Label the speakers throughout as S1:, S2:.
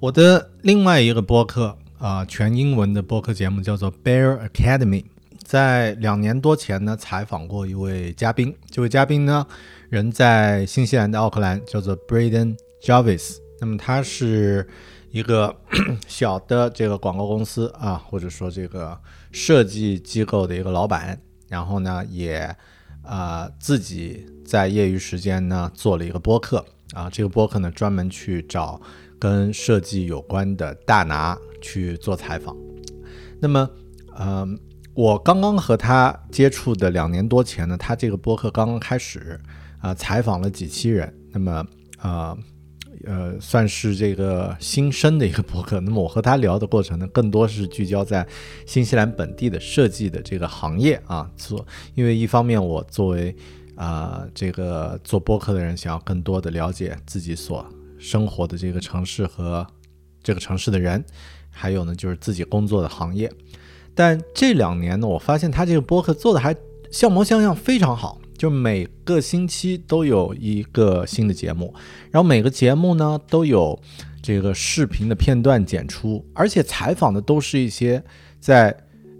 S1: 我的另外一个播客啊，全英文的播客节目叫做 Bear Academy。在两年多前呢，采访过一位嘉宾。这位嘉宾呢，人在新西兰的奥克兰，叫做 Braden Jarvis。那么他是一个 小的这个广告公司啊，或者说这个设计机构的一个老板。然后呢，也啊自己在业余时间呢做了一个播客啊。这个播客呢，专门去找。跟设计有关的大拿去做采访，那么，呃，我刚刚和他接触的两年多前呢，他这个播客刚刚开始，啊，采访了几期人，那么，呃，呃，算是这个新生的一个播客。那么我和他聊的过程呢，更多是聚焦在新西兰本地的设计的这个行业啊，做，因为一方面我作为啊这个做播客的人，想要更多的了解自己所。生活的这个城市和这个城市的人，还有呢，就是自己工作的行业。但这两年呢，我发现他这个播客做的还像模像样，非常好。就每个星期都有一个新的节目，然后每个节目呢都有这个视频的片段剪出，而且采访的都是一些在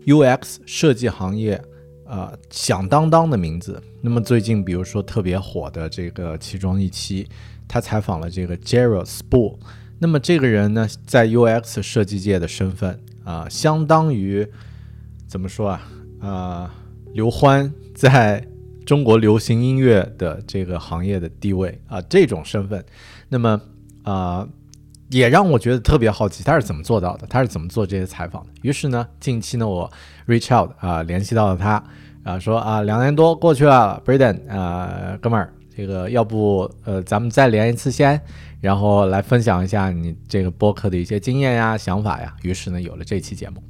S1: UX 设计行业呃响当当的名字。那么最近，比如说特别火的这个其中一期。他采访了这个 Gerald Spool，那么这个人呢，在 UX 设计界的身份啊，相当于怎么说啊？呃，刘欢在中国流行音乐的这个行业的地位啊，这种身份，那么啊，也让我觉得特别好奇，他是怎么做到的？他是怎么做这些采访的？于是呢，近期呢，我 reach out 啊，联系到了他啊，说啊，两年多过去了，Braden 啊，哥们儿。这个要不呃，咱们再连一次先，然后来分享一下你这个播客的一些经验呀、想法呀。于是呢，有了这期节目。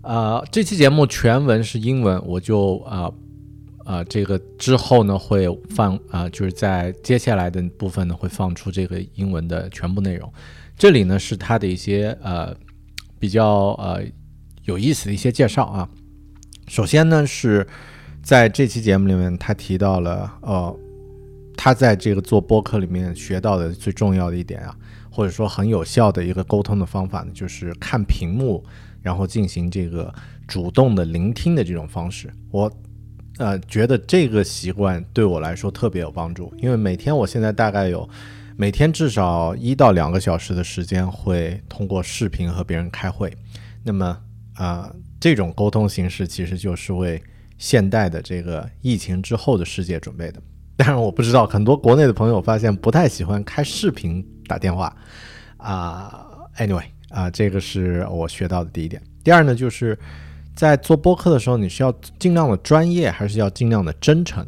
S1: 呃，这期节目全文是英文，我就呃呃，这个之后呢会放啊，就是在接下来的部分呢会放出这个英文的全部内容。这里呢是他的一些呃比较呃有意思的一些介绍啊。首先呢是在这期节目里面，他提到了呃。他在这个做播客里面学到的最重要的一点啊，或者说很有效的一个沟通的方法呢，就是看屏幕，然后进行这个主动的聆听的这种方式。我呃觉得这个习惯对我来说特别有帮助，因为每天我现在大概有每天至少一到两个小时的时间会通过视频和别人开会。那么啊，这种沟通形式其实就是为现代的这个疫情之后的世界准备的。当然我不知道，很多国内的朋友发现不太喜欢开视频打电话，啊，anyway，啊，这个是我学到的第一点。第二呢，就是在做播客的时候，你是要尽量的专业，还是要尽量的真诚？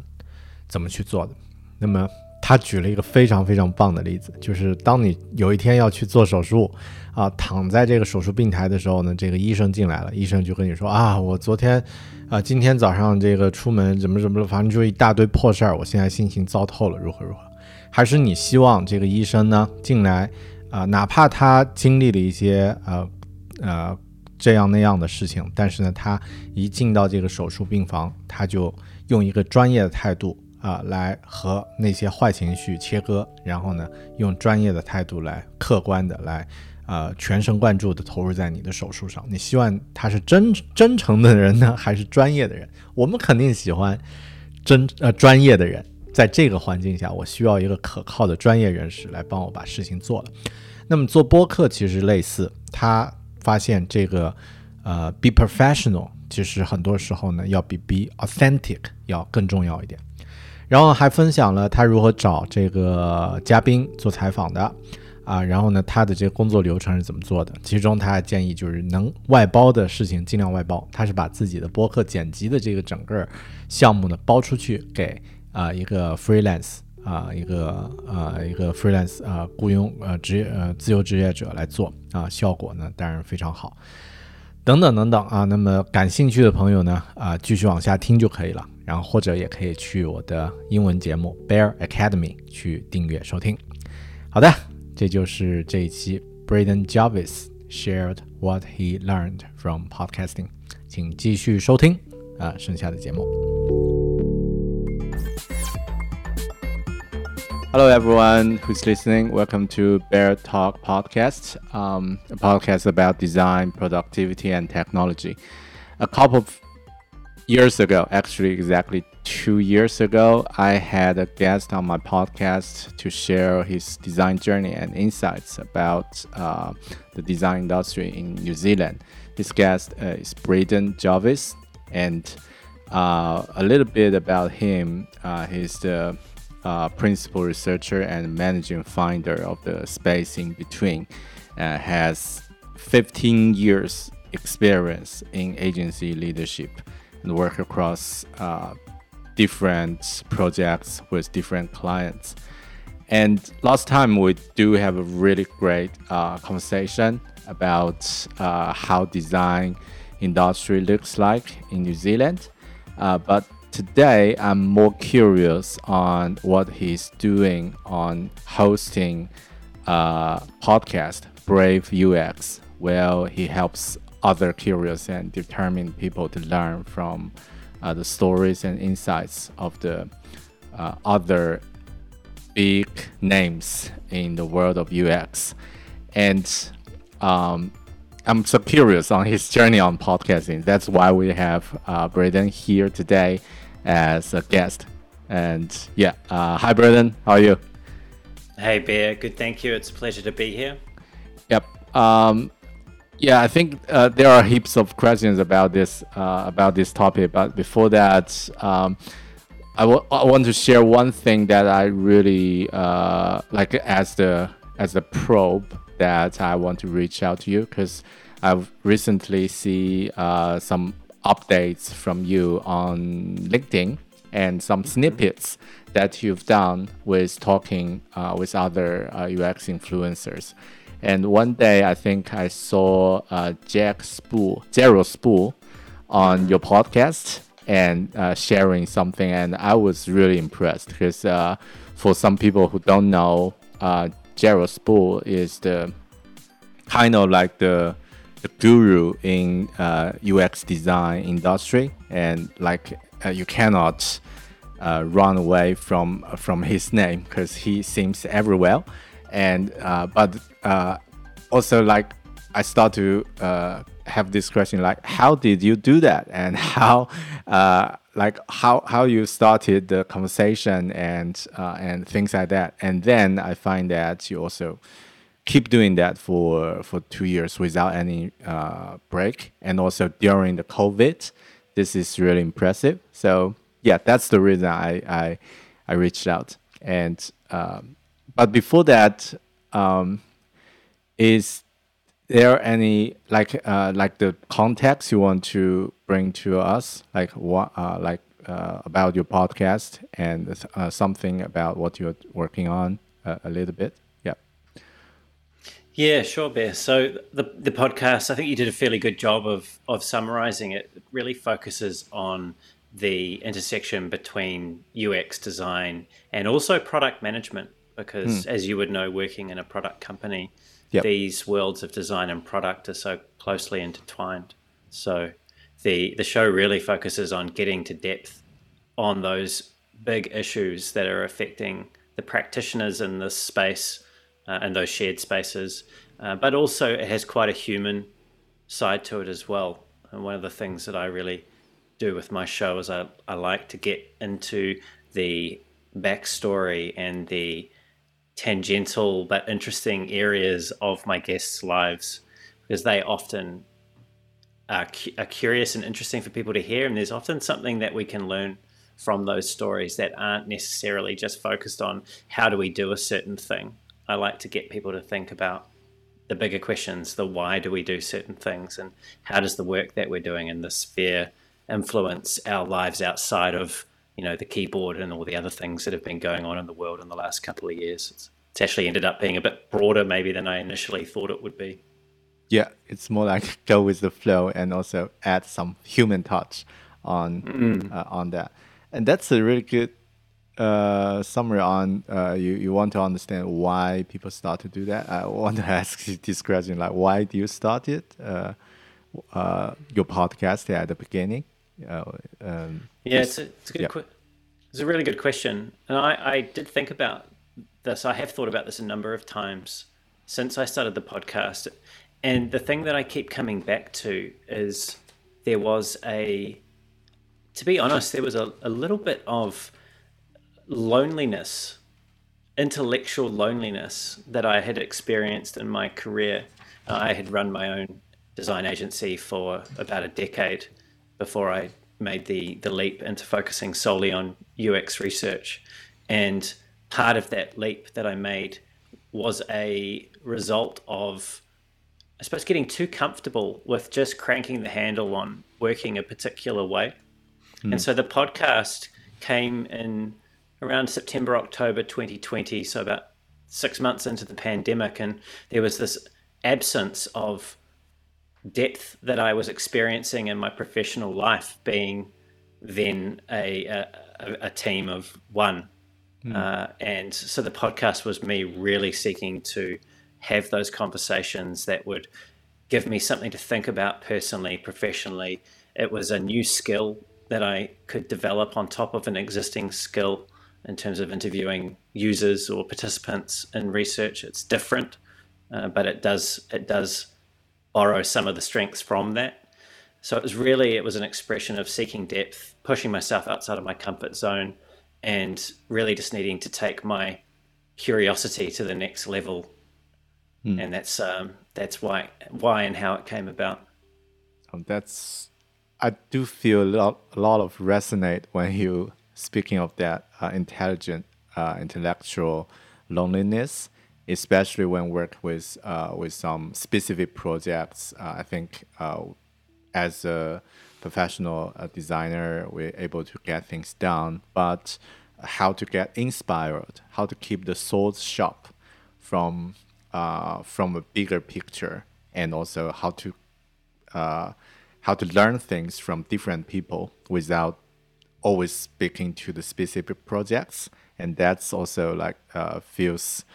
S1: 怎么去做的？那么他举了一个非常非常棒的例子，就是当你有一天要去做手术，啊，躺在这个手术病台的时候呢，这个医生进来了，医生就跟你说啊，我昨天。啊，今天早上这个出门怎么怎么了，反正就一大堆破事儿，我现在心情糟透了，如何如何？还是你希望这个医生呢进来啊，哪怕他经历了一些呃呃这样那样的事情，但是呢，他一进到这个手术病房，他就用一个专业的态度啊，来和那些坏情绪切割，然后呢，用专业的态度来客观的来。呃，全神贯注地投入在你的手术上，你希望他是真真诚的人呢，还是专业的人？我们肯定喜欢真呃专业的人。在这个环境下，我需要一个可靠的专业人士来帮我把事情做了。那么做播客其实类似，他发现这个呃，be professional，其实很多时候呢，要比 be authentic 要更重要一点。然后还分享了他如何找这个嘉宾做采访的。啊，然后呢，他的这个工作流程是怎么做的？其中他还建议就是能外包的事情尽量外包。他是把自己的播客剪辑的这个整个项目呢包出去给啊一个 freelance 啊一个呃一个 freelance 啊雇佣呃职业呃自由职业者来做啊，效果呢当然非常好。等等等等啊，那么感兴趣的朋友呢啊，继续往下听就可以了。然后或者也可以去我的英文节目 Bear Academy 去订阅收听。好的，这就是这一期 Braden Jarvis shared what he learned from podcasting，请继续收听啊剩下的节目。Hello, everyone who's listening. Welcome to Bear Talk Podcast, um, a podcast about design, productivity, and technology. A couple of years ago, actually, exactly two years ago, I had a guest on my podcast to share his design journey and insights about uh, the design industry in New Zealand. This guest uh, is Brendan Jarvis, and uh, a little bit about him. Uh, he's the uh, principal researcher and managing finder of the space in between. Uh, has 15 years experience in agency leadership and work across uh, different projects with different clients. And last time we do have a really great uh, conversation about uh, how design industry looks like in New Zealand. Uh, but today I'm more curious on what he's doing on hosting a uh, podcast, Brave UX, where he helps other curious and determined people to learn from uh, the stories and insights of the uh, other big names in the world of UX. And um, I'm so curious on his journey on podcasting. That's why we have uh, Brendan here today as a guest. And yeah, uh, hi, Brendan. How are you?
S2: Hey, Bear. Good, thank you. It's a pleasure to be here.
S1: Yep. Um, yeah, I think uh, there are heaps of questions about this uh, about this topic. But before that, um, I, want to share one thing that I really uh, like as the as the probe that I want to reach out to you because I've recently see uh, some updates from you on LinkedIn and some snippets that you've done with talking uh, with other UX uh, influencers. And one day, I think I saw uh, Jack Spool, Jared Spool, on your podcast and uh, sharing something, and I was really impressed because uh, for some people who don't know, uh, Jared Spool is the kind of like the the guru in uh, UX design industry, and like uh, you cannot uh, run away from from his name because he seems everywhere. And uh, but uh, also like I start to uh, have this question like how did you do that? And how uh, like how how you started the conversation and uh, and things like that. And then I find that you also keep doing that for for two years without any uh, break. And also during the COVID this is really impressive. So yeah that's the reason I I, I reached out. And um, but before that, um, is there any like uh, like the context you want to bring to us, like what uh, like uh, about your podcast and uh, something about what you're working on uh, a little bit? Yeah.
S2: Sure, Bear. So the the podcast, I think you did a fairly good job of of summarizing it. It really focuses on the intersection between UX design and also product management because, mm. as you would know, working in a product company, yep. these worlds of design and product are so closely intertwined. So the the show really focuses on getting to depth on those big issues that are affecting the practitioners in this space uh, and those shared spaces. Uh, but also, it has quite a human side to it as well. And one of the things that I really do with my show is I, I like to get into the backstory and the tangential but interesting areas of my guests' lives because they often are, cu- are curious and interesting for people to hear. And there's often something that we can learn from those stories that aren't necessarily just focused on how do we do a certain thing. I like to get people to think about the bigger questions the why do we do certain things and how does the work that we're doing in this sphere influence our lives outside of you know the keyboard and all the other things that have been going on in the world in the last couple of years. It's, it's actually ended up being a bit broader maybe than I initially thought it would be.
S1: Yeah, it's more like go with the flow and also add some human touch on mm. uh, on that, and that's a really good uh, summary on uh, you. You want to understand why people start to do that. I want to ask you this question: like, why do you start it? Uh, uh, your podcast at the beginning.
S2: Uh, um, yeah, it's a, it's a good. Yeah. Qu- it's a really good question, and I, I did think about this. I have thought about this a number of times since I started the podcast, and the thing that I keep coming back to is there was a, to be honest, there was a, a little bit of loneliness, intellectual loneliness that I had experienced in my career. I had run my own design agency for about a decade before I made the the leap into focusing solely on UX research. And part of that leap that I made was a result of I suppose getting too comfortable with just cranking the handle on working a particular way. Mm. And so the podcast came in around September, October 2020, so about six months into the pandemic, and there was this absence of depth that I was experiencing in my professional life, being then a a, a team of one, mm. uh, and so the podcast was me really seeking to have those conversations that would give me something to think about personally, professionally. It was a new skill that I could develop on top of an existing skill in terms of interviewing users or participants in research. It's different, uh, but it does it does borrow some of the strengths from that. So it was really it was an expression of seeking depth, pushing myself outside of my comfort zone, and really just needing to take my curiosity to the next level. Mm. And that's um, that's why why and how it came about.
S1: Um, that's I do feel a lot, a lot of resonate when you speaking of that uh, intelligent uh, intellectual loneliness especially when work with uh, with some specific projects. Uh, I think uh, as a professional designer, we're able to get things done, but how to get inspired, how to keep the thoughts sharp from from a bigger picture, and also how to how to learn things from different people without always speaking to the specific projects, and that's also like feels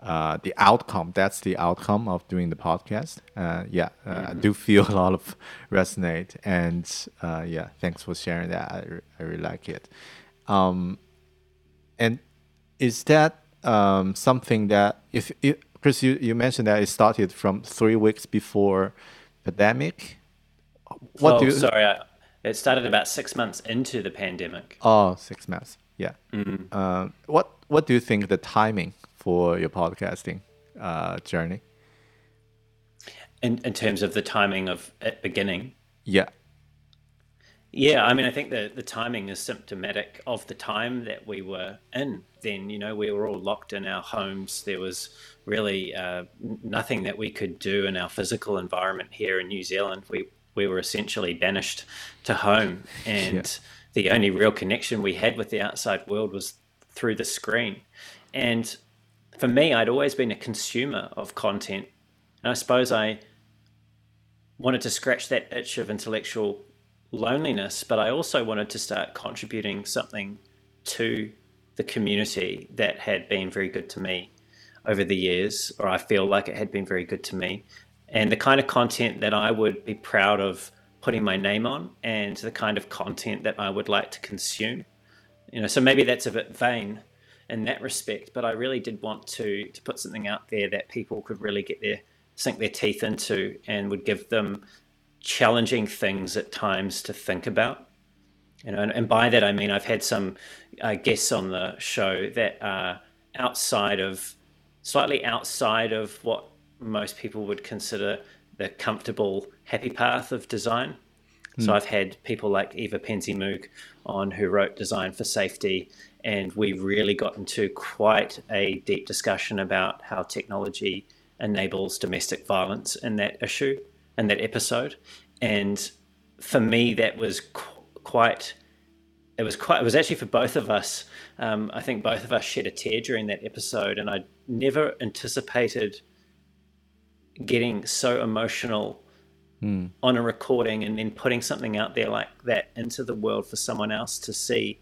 S1: uh, the outcome. That's the outcome of doing the podcast. Uh, yeah, uh, mm-hmm. I do feel a lot of resonate, and uh, yeah, thanks for sharing that. I, re- I really like it. Um, and is that um, something that if, if Chris, you, you mentioned that it started from three weeks before pandemic.
S2: What oh, do you, sorry, I, it started about six months into the pandemic.
S1: Oh, six months. Yeah. Mm-hmm. Uh, what What do you think the timing for your podcasting uh, journey?
S2: In in terms of the timing of it beginning.
S1: Yeah.
S2: Yeah, I mean, I think the the timing is symptomatic of the time that we were in. Then, you know, we were all locked in our homes. There was really uh, nothing that we could do in our physical environment here in New Zealand. We we were essentially banished to home, and yeah. the only real connection we had with the outside world was through the screen. And for me, I'd always been a consumer of content. And I suppose I wanted to scratch that itch of intellectual loneliness, but I also wanted to start contributing something to the community that had been very good to me over the years, or I feel like it had been very good to me. And the kind of content that I would be proud of putting my name on, and the kind of content that I would like to consume. You know, so maybe that's a bit vain, in that respect. But I really did want to to put something out there that people could really get their sink their teeth into and would give them challenging things at times to think about. You know, and, and by that I mean I've had some uh, guests on the show that are outside of slightly outside of what most people would consider the comfortable happy path of design. Mm. So I've had people like Eva PenzeyMoog on who wrote Design for Safety and we really got into quite a deep discussion about how technology enables domestic violence in that issue and that episode. And for me, that was qu- quite it was quite. It was actually for both of us. Um, I think both of us shed a tear during that episode, and I never anticipated getting so emotional
S1: mm.
S2: on a recording and then putting something out there like that into the world for someone else to see.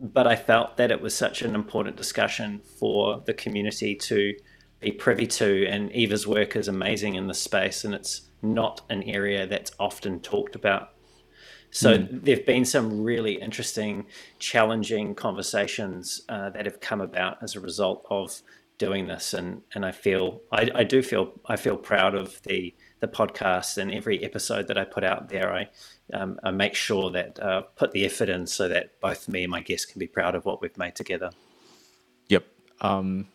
S2: But I felt that it was such an important discussion for the community to be privy to, and Eva's work is amazing in this space, and it's not an area that's often talked about. So mm. there have been some really interesting, challenging conversations uh, that have come about as a result of doing this, and and I feel I, I do feel I feel proud of the the podcast and every episode that I put out there, I, um, I make sure that uh, put the effort in so that both me and my guests can be proud of what we've made together.
S1: Yep, um,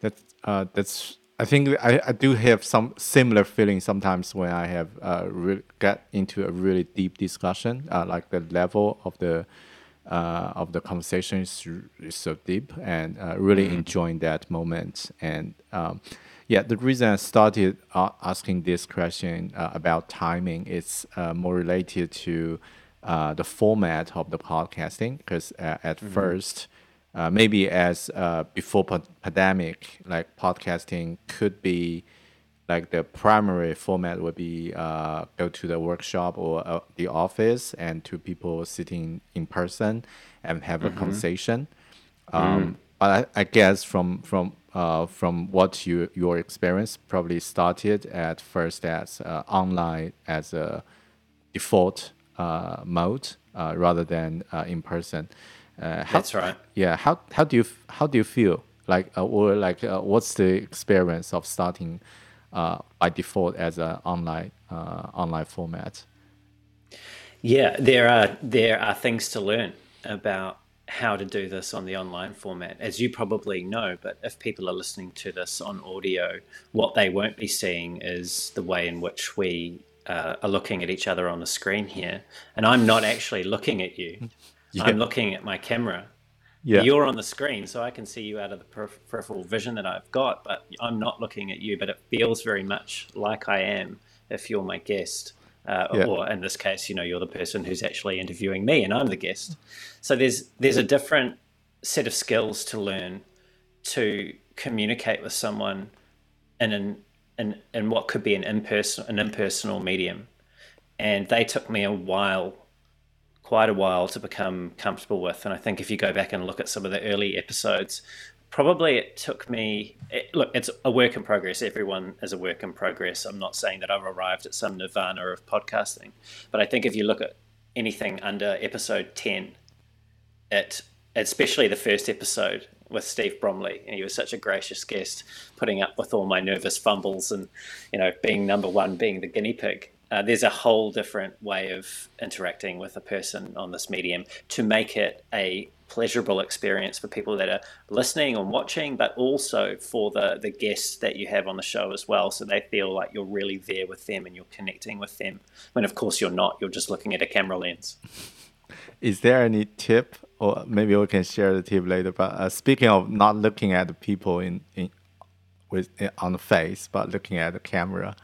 S1: that's uh, that's. I think I, I do have some similar feelings sometimes when I have uh, re- get into a really deep discussion, uh, like the level of the uh, of the conversation is, is so deep, and uh, really mm-hmm. enjoying that moment and. Um, yeah, the reason I started uh, asking this question uh, about timing is uh, more related to uh, the format of the podcasting. Because uh, at mm-hmm. first, uh, maybe as before pandemic, like podcasting could be like the primary format would be go to the workshop or the office and two people sitting in person and have mm-hmm. a conversation. Um, mm. But I, I guess from from uh, from what you your experience probably started at first as uh, online as a default uh, mode uh, rather than uh, in person.
S2: Uh, how, That's right.
S1: Yeah. How how do you how do you feel like or like what's the experience of starting by default as an online online format?
S2: Yeah, there are there are things to learn about how to do this on the online format, as you probably know. But if people are listening to this on audio, what they won't be seeing is the way in which we uh, are looking at each other on the screen here. And I'm not actually looking at you, yeah. I'm looking at my camera. Yeah. You're on the screen, so I can see you out of the peripheral vision that I've got, but I'm not looking at you. But it feels very much like I am if you're my guest uh, yeah. or in this case, you know, you're the person who's actually interviewing me, and I'm the guest. So there's there's a different set of skills to learn to communicate with someone in an in, in what could be an impersonal an impersonal medium, and they took me a while, quite a while, to become comfortable with. And I think if you go back and look at some of the early episodes, probably it took me it, look it's a work in progress. Everyone is a work in progress. I'm not saying that i've arrived at some nirvana of podcasting. But i think if you look at anything under episode 10 it especially the first episode with steve bromley and he was such a gracious guest putting up with all my nervous fumbles and you know being number one being the guinea pig uh, there's a whole different way of interacting with a person on this medium to make it a pleasurable experience for people that are listening and watching, but also for the the guests that you have on the show as well, so they feel like you're really there with them and you're connecting with them. When of course you're not, you're just looking at a camera lens.
S1: Is there any tip, or maybe we can share the tip later? But uh, speaking of not looking at the people in, in with on the face, but looking at the camera.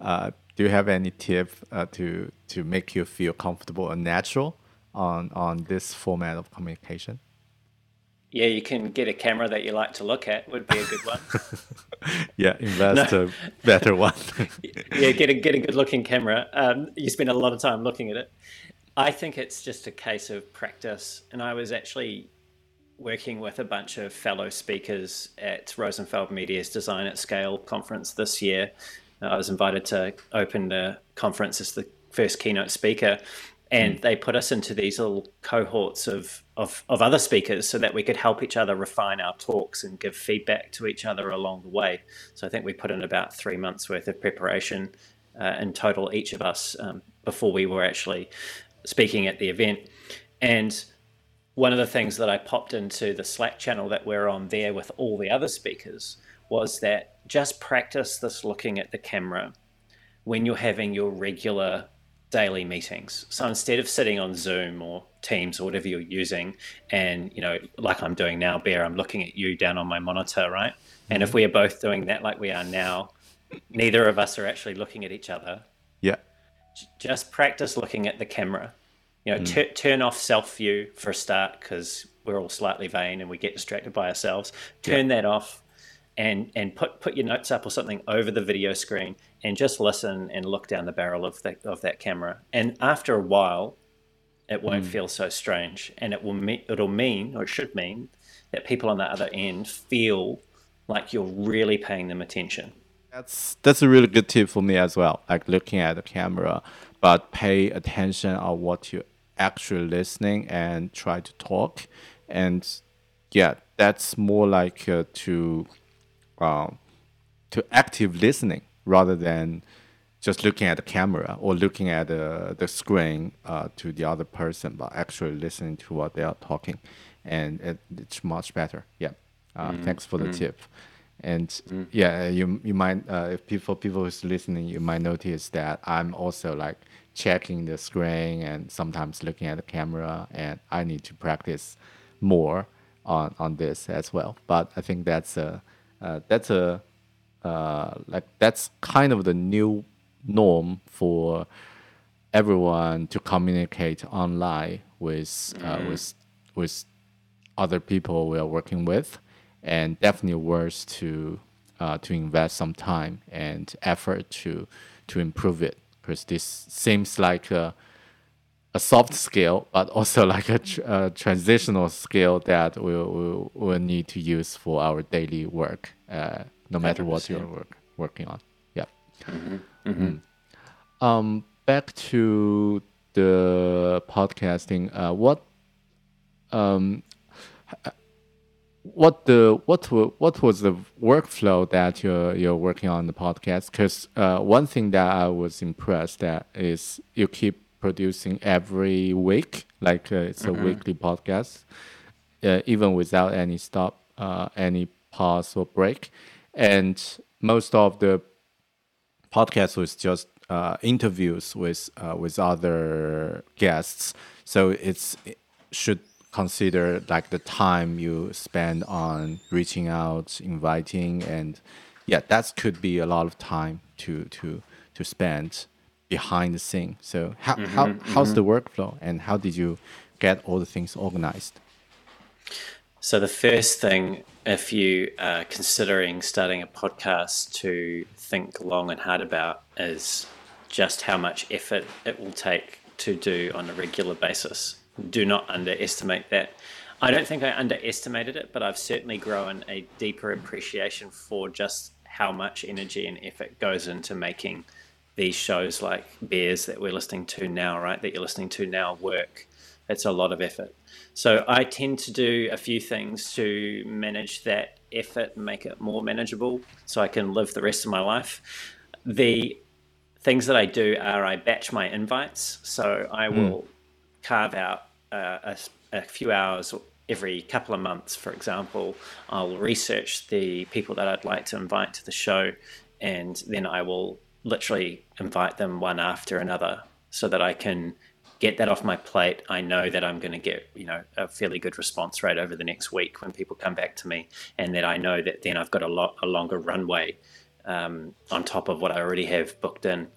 S1: Uh, do you have any tip uh, to to make you feel comfortable and natural on on this format of communication?
S2: Yeah, you can get a camera that you like to look at. Would be a good one.
S1: yeah, invest no. a better one.
S2: yeah, get a get a good looking camera. Um, you spend a lot of time looking at it. I think it's just a case of practice. And I was actually working with a bunch of fellow speakers at Rosenfeld Media's Design at Scale conference this year. I was invited to open the conference as the first keynote speaker and mm. they put us into these little cohorts of, of, of other speakers so that we could help each other refine our talks and give feedback to each other along the way. So I think we put in about three months worth of preparation uh, in total, each of us, um, before we were actually speaking at the event. And one of the things that I popped into the Slack channel that we're on there with all the other speakers was that just practice this looking at the camera when you're having your regular daily meetings. So instead of sitting on Zoom or Teams or whatever you're using, and you know, like I'm doing now, Bear, I'm looking at you down on my monitor, right? Mm-hmm. And if mm-hmm. we are both doing that like we are now, neither of us are actually looking at each other.
S1: Yeah.
S2: Just practice looking at the camera. You know, t- turn off self view for a start because we're all slightly vain and we get distracted by ourselves. Turn that off and and put put your notes up or something over the video screen and just listen and look down the barrel of that of that camera. And after a while, it won't feel so strange, and it will me- it'll mean or it should mean that people on the other end feel like you're really paying them attention.
S1: That's that's a really good tip for me as well. Like looking at the camera, but pay attention on what you're actually listening and try to talk. And yeah, that's more like uh, to um, to active listening rather than just looking at the camera or looking at the, the screen uh, to the other person, but actually listening to what they are talking. And it, it's much better. Yeah. Uh, Thanks for the tip. And yeah, you you might uh, if people people who's listening, you might notice that I'm also like checking the screen and sometimes looking at the camera, and I need to practice more on on this as well. But I think that's a uh, that's a uh, like that's kind of the new norm for everyone to communicate online with uh, with with other people we are working with, and definitely worth to uh, to invest some time and effort to to improve it because this seems like a a soft skill, but also like a, tr- a transitional skill that we will will need to use for our daily work, uh, no matter what you're work, working on. Yeah. Mm. Um, back to the podcasting. Uh, what um, what the what what was the workflow that you're you're working on the podcast? Because uh, one thing that I was impressed at is you keep producing every week, like uh, it's a weekly podcast, uh, even without any stop, uh, any pause or break, and most of the podcast was just uh, interviews with uh, with other guests. So it's it should consider like the time you spend on reaching out, inviting, and yeah, that could be a lot of time to to to spend behind the scene. So how mm-hmm, how how's the mm-hmm. workflow and how did you get all the things organized?
S2: So, the first thing, if you are considering starting a podcast to think long and hard about, is just how much effort it will take to do on a regular basis. Do not underestimate that. I don't think I underestimated it, but I've certainly grown a deeper appreciation for just how much energy and effort goes into making these shows like Bears that we're listening to now, right? That you're listening to now work. It's a lot of effort. So I tend to do a few things to manage that effort and make it more manageable so I can live the rest of my life. The things that I do are I batch my invites. So I will carve out uh, a, a few hours every couple of months, for example. I'll research the people that I'd like to invite to the show, and then I will literally invite them one after another so that I can get that off my plate. I know that I'm going to get, you know, a fairly good response rate over the next week when people come back to me, and that I know that then I've got a lot a longer runway um, on top of what I already have booked in,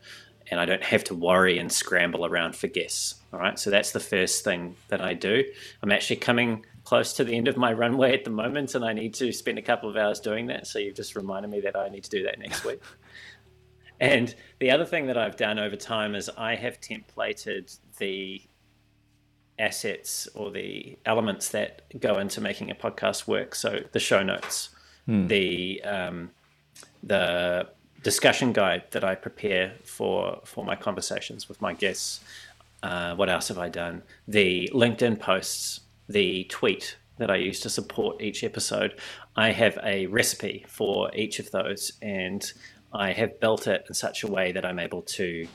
S2: and I don't have to worry and scramble around for guests. All right, so that's the first thing that I do. I'm actually coming close to the end of my runway at the moment, and I need to spend a couple of hours doing that. So you've just reminded me that I need to do that next week. And the other thing that I've done over time is I have templated the assets or the elements that go into making a podcast work. So the show notes, the um, the discussion guide that I prepare for for my conversations with my guests. Uh, what else have I done? The LinkedIn posts, the tweet that I use to support each episode. I have a recipe for each of those, and I have built it in such a way that I'm able to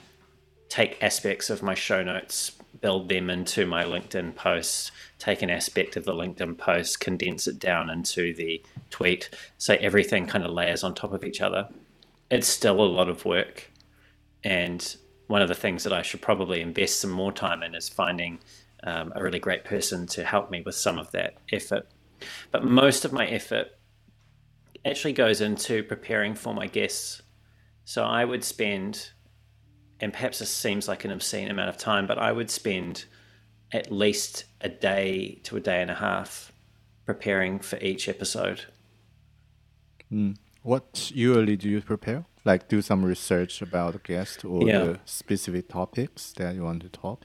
S2: take aspects of my show notes, build them into my LinkedIn posts, take an aspect of the LinkedIn post, condense it down into the tweet, so everything kind of layers on top of each other. It's still a lot of work. And one of the things that I should probably invest some more time in is finding um, a really great person to help me with some of that effort. But most of my effort actually goes into preparing for my guests. So I would spend, and perhaps this seems like an obscene amount of time, but I would spend at least a day to a day and a half preparing for each episode.
S1: Mm. What usually do you prepare? Like do some research about the guest or yeah. the specific topics that you want to talk?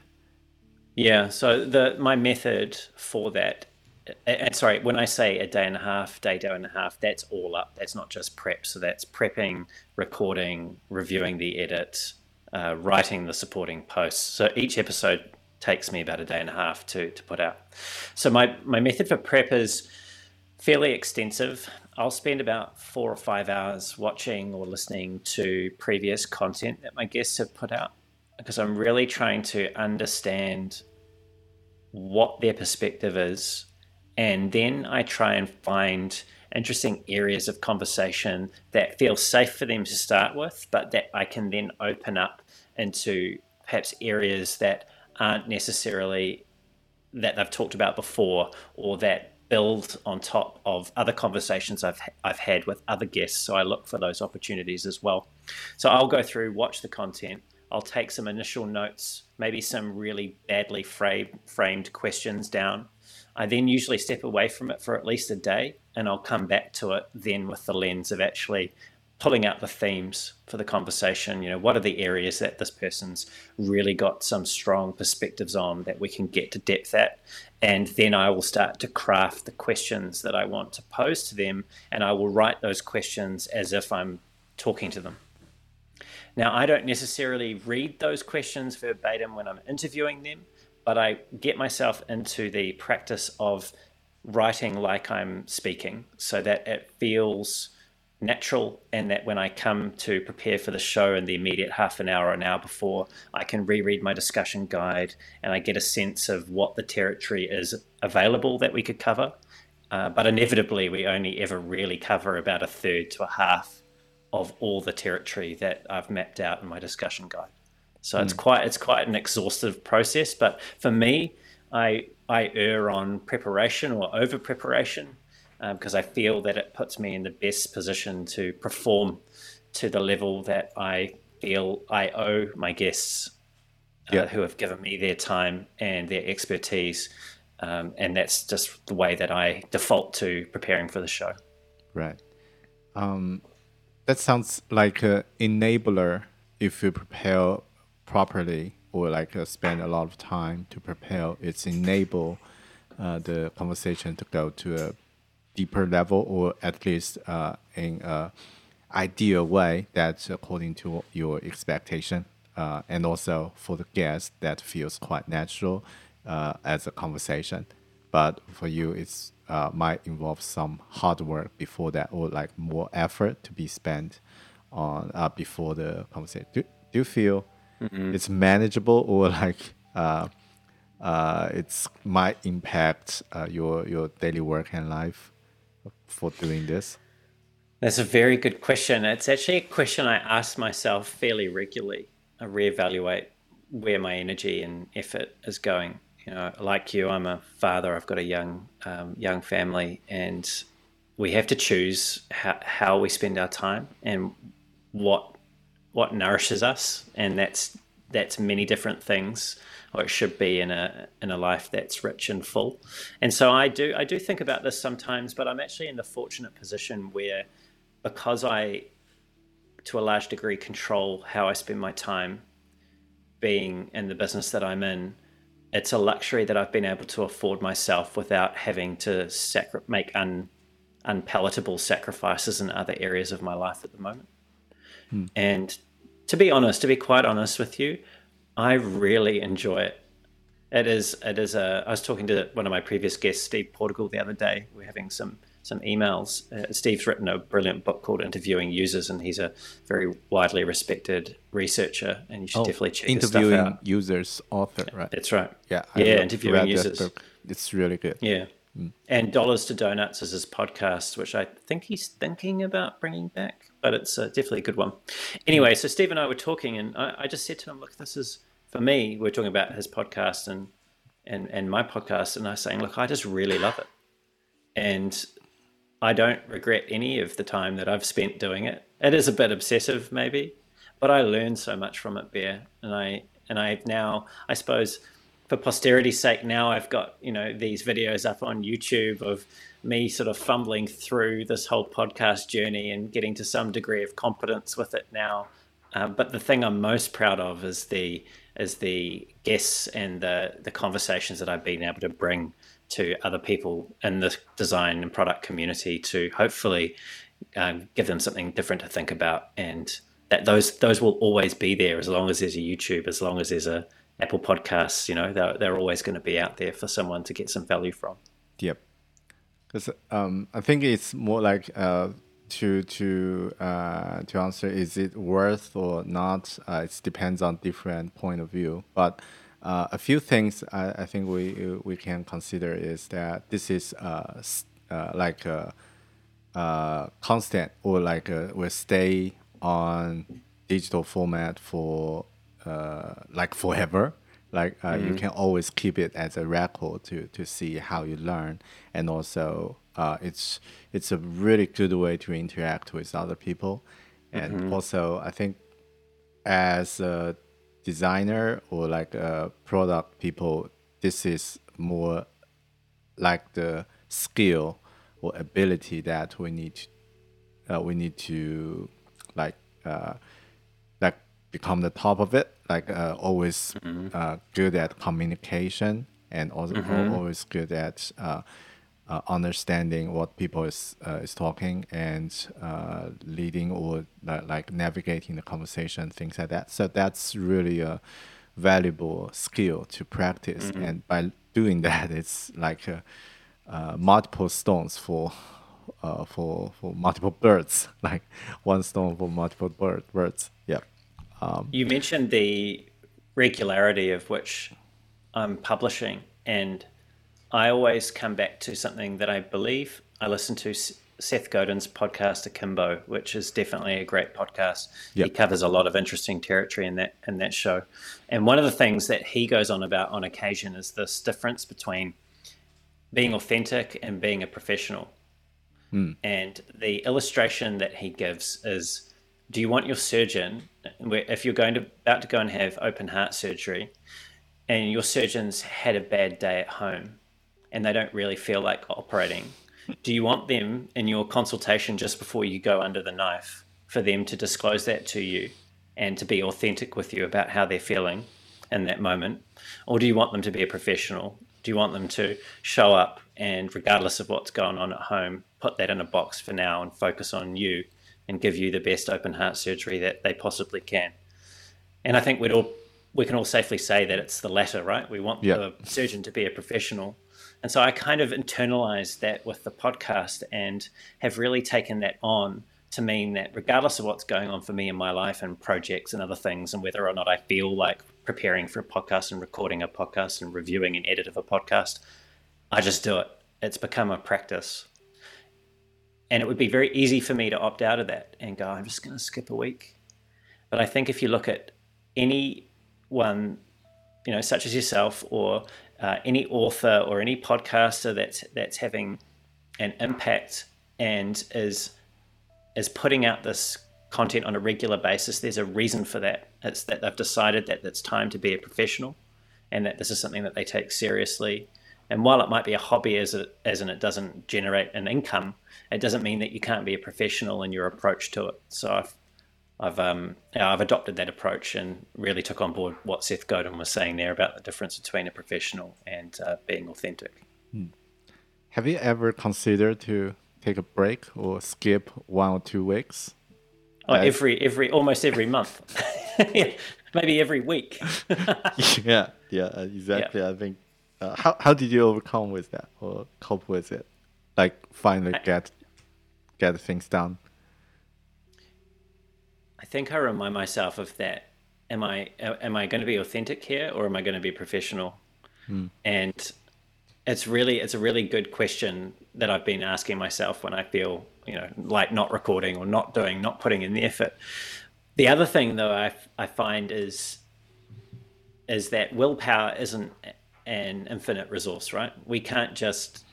S2: Yeah. So the my method for that and sorry, when I say a day and a half, day, day and a half, that's all up. That's not just prep. So that's prepping, recording, reviewing the edit, uh, writing the supporting posts. So each episode takes me about a day and a half to, to put out. So my, my method for prep is fairly extensive. I'll spend about four or five hours watching or listening to previous content that my guests have put out because I'm really trying to understand what their perspective is and then I try and find interesting areas of conversation that feel safe for them to start with, but that I can then open up into perhaps areas that aren't necessarily that they've talked about before or that build on top of other conversations I've I've had with other guests. So I look for those opportunities as well. So I'll go through, watch the content. I'll take some initial notes, maybe some really badly frame, framed questions down I then usually step away from it for at least a day and I'll come back to it then with the lens of actually pulling out the themes for the conversation. You know, what are the areas that this person's really got some strong perspectives on that we can get to depth at? And then I will start to craft the questions that I want to pose to them and I will write those questions as if I'm talking to them. Now, I don't necessarily read those questions verbatim when I'm interviewing them but I get myself into the practice of writing like I'm speaking so that it feels natural and that when I come to prepare for the show in the immediate half an hour or an hour before, I can reread my discussion guide and I get a sense of what the territory is available that we could cover. Uh, but inevitably, we only ever really cover about a third to a half of all the territory that I've mapped out in my discussion guide. So mm. it's hmm. quite it's quite an exhaustive process. But for me, I I err on preparation or over preparation because um, I feel that it puts me in the best position to perform to the level that I feel I owe my guests uh, yeah. who have given me their time and their expertise. Um, and that's just the way that I default to preparing for the show.
S1: Right. Um, that sounds like an enabler if you prepare properly or like uh, spend a lot of time to prepare, it's enable uh, the conversation to go to a deeper level or at least uh, in a ideal way that's according to your expectation. Uh, and also for the guest that feels quite natural uh, as a conversation. But for you, it's uh, might involve some hard work before that, or like more effort to be spent on before the conversation. Do, do you feel mm-hmm. it's manageable or like uh, uh, it's might impact uh, your your daily work and life for doing this?
S2: That's a very good question. It's actually a question I ask myself fairly regularly. I reevaluate where my energy and effort is going. You know, like you, I'm a father. I've got a young um, young family, and we have to choose how, how we spend our time and what what nourishes us, and that's that's many different things, or it should be in a in a life that's rich and full. And so I do I do think about this sometimes, but I'm actually in the fortunate position where because I to a large degree control how I spend my time being in the business that I'm in, it's a luxury that I've been able to afford myself without having to sacri- make un, unpalatable sacrifices in other areas of my life at the moment. Hmm. And to be honest, to be quite honest with you, I really enjoy it. It is. It is a. I was talking to one of my previous guests, Steve Portigal, the other day. We are having some some emails. Uh, Steve's written a brilliant book called Interviewing Users, and he's a very widely respected researcher. And you should oh, definitely check
S1: interviewing users author, right?
S2: That's right.
S1: Yeah,
S2: I yeah, interviewing users.
S1: It's really good.
S2: Yeah, mm. and Dollars to Donuts is his podcast, which I think he's thinking about bringing back but it's uh, definitely a good one. Anyway, so Steve and I were talking, and I, I, just said to him, "Look, this is for me." We are talking about his podcast and and and my podcast, and I was saying, "Look, I just really love it, and I don't regret any of the time that I've spent doing it. It is a bit obsessive, maybe, but I learned so much from it, Bear, and I and I now, I suppose." For posterity's sake, now I've got you know these videos up on YouTube of me sort of fumbling through this whole podcast journey and getting to some degree of competence with it now. Um, but the thing I'm most proud of is the is the guests and the the conversations that I've been able to bring to other people in the design and product community to hopefully um, give them something different to think about and that those those will always be there as long as there's a YouTube, as long as there's a Apple Podcasts, you know, they're, they're always going to be out there for someone to get some value from.
S1: Yep. Because um, I think it's more like uh, to to uh, to answer is it worth or not? Uh, it depends on different point of view. But uh, a few things I, I think we we can consider is that this is uh, uh, like a, constant or like a, will stay on digital format for uh, like forever. Like uh, mm-hmm. you can always keep it as a record to to see how you learn, and also uh, it's it's a really good way to interact with other people, and mm-hmm. also I think as a designer or like a product people, this is more like the skill or ability that we need uh, we need to like uh, become the top of it. Like uh, always mm-hmm. uh, good at communication and also mm-hmm. always good at uh, uh understanding what people is uh, is talking and uh, leading or like navigating the conversation, things like that. So that's really a valuable skill to practice. Mm-hmm. And by doing that, it's like multiple stones for. for for multiple birds, like one stone for multiple bird, birds. Yeah.
S2: Um, you mentioned the regularity of which I'm publishing, and I always come back to something that I believe I listen to Seth Godin's podcast Akimbo, which is definitely a great podcast. Yep. He covers a lot of interesting territory in that in that show. And one of the things that he goes on about on occasion is this difference between being authentic and being a professional. Mm. And the illustration that he gives is do you want your surgeon, if you're going to about to go and have open heart surgery, and your surgeon's had a bad day at home, and they don't really feel like operating, do you want them in your consultation just before you go under the knife for them to disclose that to you and to be authentic with you about how they're feeling in that moment, or do you want them to be a professional? Do you want them to show up and, regardless of what's going on at home, put that in a box for now and focus on you and give you the best open heart surgery that they possibly can. And I think we'd all we can all safely say that it's the latter, right? We want the surgeon to be a professional. And so I kind of internalized that with the podcast and have really taken that on to mean that regardless of what's going on for me in my life and projects and other things, and whether or not I feel like preparing for a podcast and recording a podcast and reviewing an edit of a podcast, I just do it. It's become a practice and it would be very easy for me to opt out of that and go, I'm just going to skip a week. But I think if you look at anyone, you know, such as yourself or uh, any author or any podcaster that's that's having an impact and is is putting out this content on a regular basis, there's a reason for that. It's that they've decided that it's time to be a professional, and that this is something that they take seriously. And while it might be a hobby as it, as in it doesn't generate an income, it doesn't mean that you can't be a professional in your approach to it. So I've I've um, I've adopted that approach and really took on board what Seth Godin was saying there about the difference between a professional and uh, being authentic. Hmm.
S1: Have you ever considered to take a break or skip one or two weeks?
S2: Oh, As... every every almost every month, maybe every week.
S1: yeah, yeah, exactly. Yeah. I think. Uh, how how did you overcome with that or cope with it? Like finally get get things done?
S2: I think I remind myself of that. Am I am I going to be authentic here, or am I going to be professional? Hmm. And it's really it's a really good question that I've been asking myself when I feel you know like not recording or not doing, not putting in the effort. The other thing though I I find is is that willpower isn't an infinite resource, right? We can't just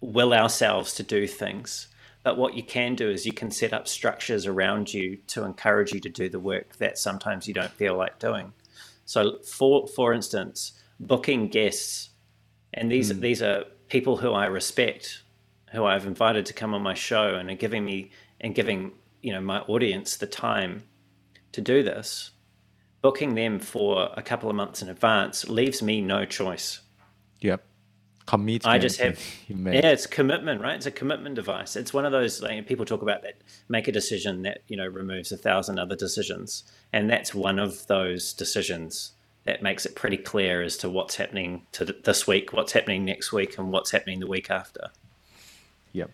S2: will ourselves to do things. But what you can do is you can set up structures around you to encourage you to do the work that sometimes you don't feel like doing. So, for for instance, booking guests, and these
S1: Hmm.
S2: these are people who I respect, who I've invited to come on my show, and are giving me and giving you know my audience the time to do this. Booking them for a couple of months in advance leaves me no choice.
S1: Yep. Commitment.
S2: I just have, yeah, it's commitment, right? It's a commitment device. It's one of those like, people talk about that make a decision that you know removes a thousand other decisions, and that's one of those decisions that makes it pretty clear as to what's happening to th- this week, what's happening next week, and what's happening the week after.
S1: Yep.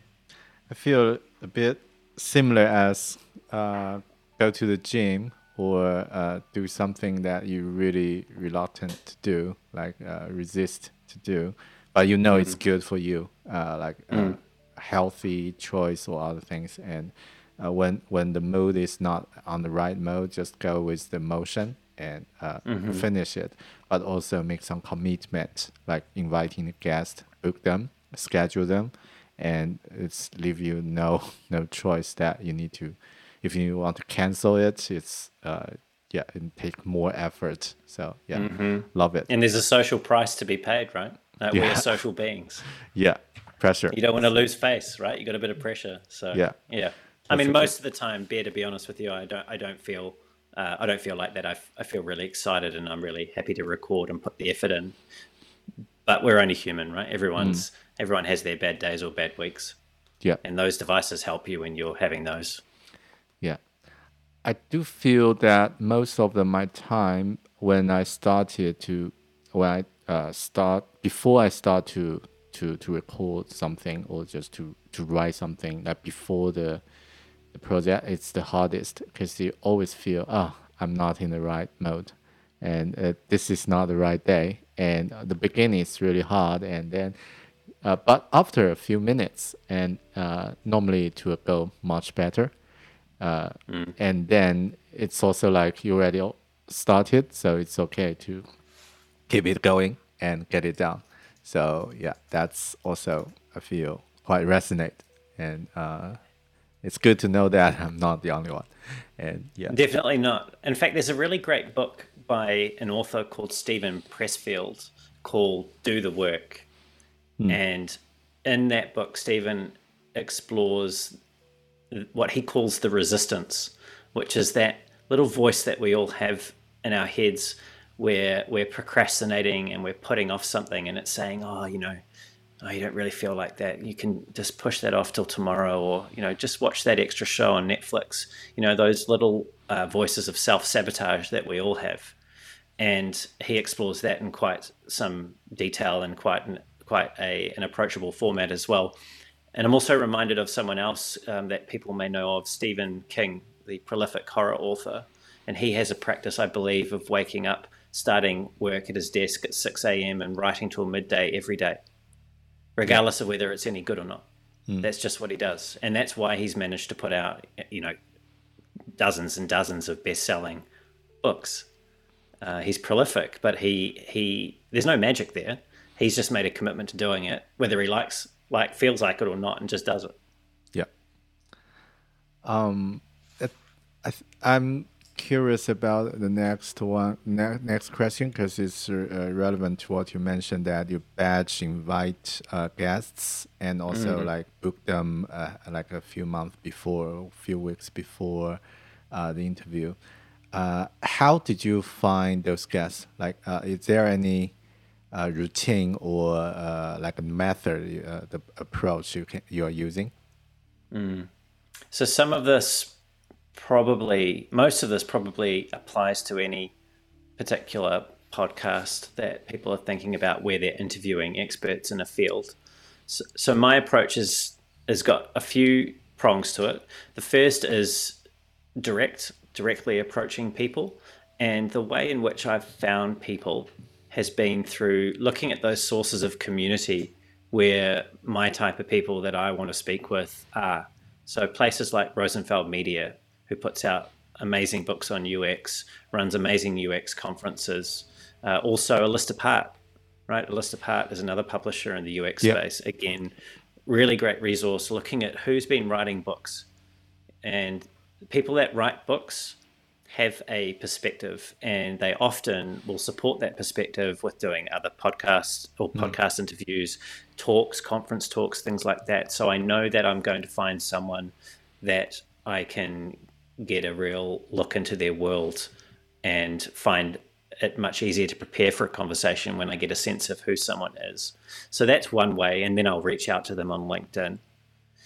S1: I feel a bit similar as uh, go to the gym or uh, do something that you really reluctant to do, like uh, resist to do, but you know it's good for you, uh, like a healthy choice or other things. And uh, when when the mood is not on the right mode, just go with the motion and uh, finish it. But also make some commitment, like inviting the guest, book them, schedule them, and it's leave you no no choice that you need to. If you want to cancel it, it's uh, yeah, it take more effort. So yeah, love it.
S2: And there's a social price to be paid, right? Uh,
S1: Yeah.
S2: We're social beings.
S1: Yeah, pressure.
S2: You don't want to lose face, right? You got a bit of pressure. So
S1: Yeah.
S2: yeah. I mean, most of the time, Bear, to be honest with you, I don't, I don't feel, uh, I don't feel like that. I, f- I feel really excited, and I'm really happy to record and put the effort in. But we're only human, right? Everyone's, everyone has their bad days or bad weeks,
S1: Yeah.
S2: and those devices help you when you're having those.
S1: I do feel that most of the, my time when I started to when I uh, start before I start to to to record something or just to to write something like before the the project it's the hardest because you always feel oh I'm not in the right mode. And uh, this is not the right day. And uh, the beginning is really hard and then uh, but after a few minutes and uh, normally it will go much better uh, and then it's also like you already started so it's okay to keep it going and get it down. So yeah that's also i feel quite resonate. And uh, it's good to know that i'm not the only one. And yeah.
S2: Definitely not. In fact, there's a really great book by an author called Steven Pressfield called Do the Work. And in that book, Steven explores what he calls the resistance, which is that little voice that we all have in our heads where we're procrastinating and we're putting off something and it's saying, oh, you know, oh, you don't really feel like that. You can just push that off till tomorrow, or you know, just watch that extra show on Netflix. You know, those little uh, voices of self sabotage that we all have, and he explores that in quite some detail and quite an, quite a, an approachable format as well. And I'm also reminded of someone else um, that people may know of, Stephen King, the prolific horror author, and he has a practice, I believe, of waking up, starting work at his desk at 6 a.m. and writing till midday every day regardless of whether it's any good or not. That's just what he does, and that's why he's managed to put out, you know, dozens and dozens of best-selling books. Uh, he's prolific, but he he there's no magic there. He's just made a commitment to doing it, whether he likes like feels like it or not, and just does it.
S1: Yeah. Um, I I'm curious about the next one, ne- next question, because it's uh, relevant to what you mentioned that you batch invite uh, guests and also like book them uh, like a few months before, a few weeks before uh, the interview. Uh, how did you find those guests? Like, uh, is there any uh, routine or uh, like a method, uh, the approach you can you are using?
S2: So some of this probably, most of this probably applies to any particular podcast that people are thinking about where they're interviewing experts in a field. So, so my approach is has got a few prongs to it. The first is direct, directly approaching people, and the way in which I've found people has been through looking at those sources of community where my type of people that I want to speak with are. So places like Rosenfeld Media, who puts out amazing books on UX, runs amazing UX conferences. Uh, also, a list apart, right? A list apart is another publisher in the UX
S1: Yeah.
S2: space. Again, really great resource looking at who's been writing books and people that write books have a perspective and they often will support that perspective with doing other podcasts or hmm. podcast interviews, talks, conference talks, things like that. So I know that I'm going to find someone that I can get a real look into their world and find it much easier to prepare for a conversation when I get a sense of who someone is. So that's one way. And then I'll reach out to them on LinkedIn.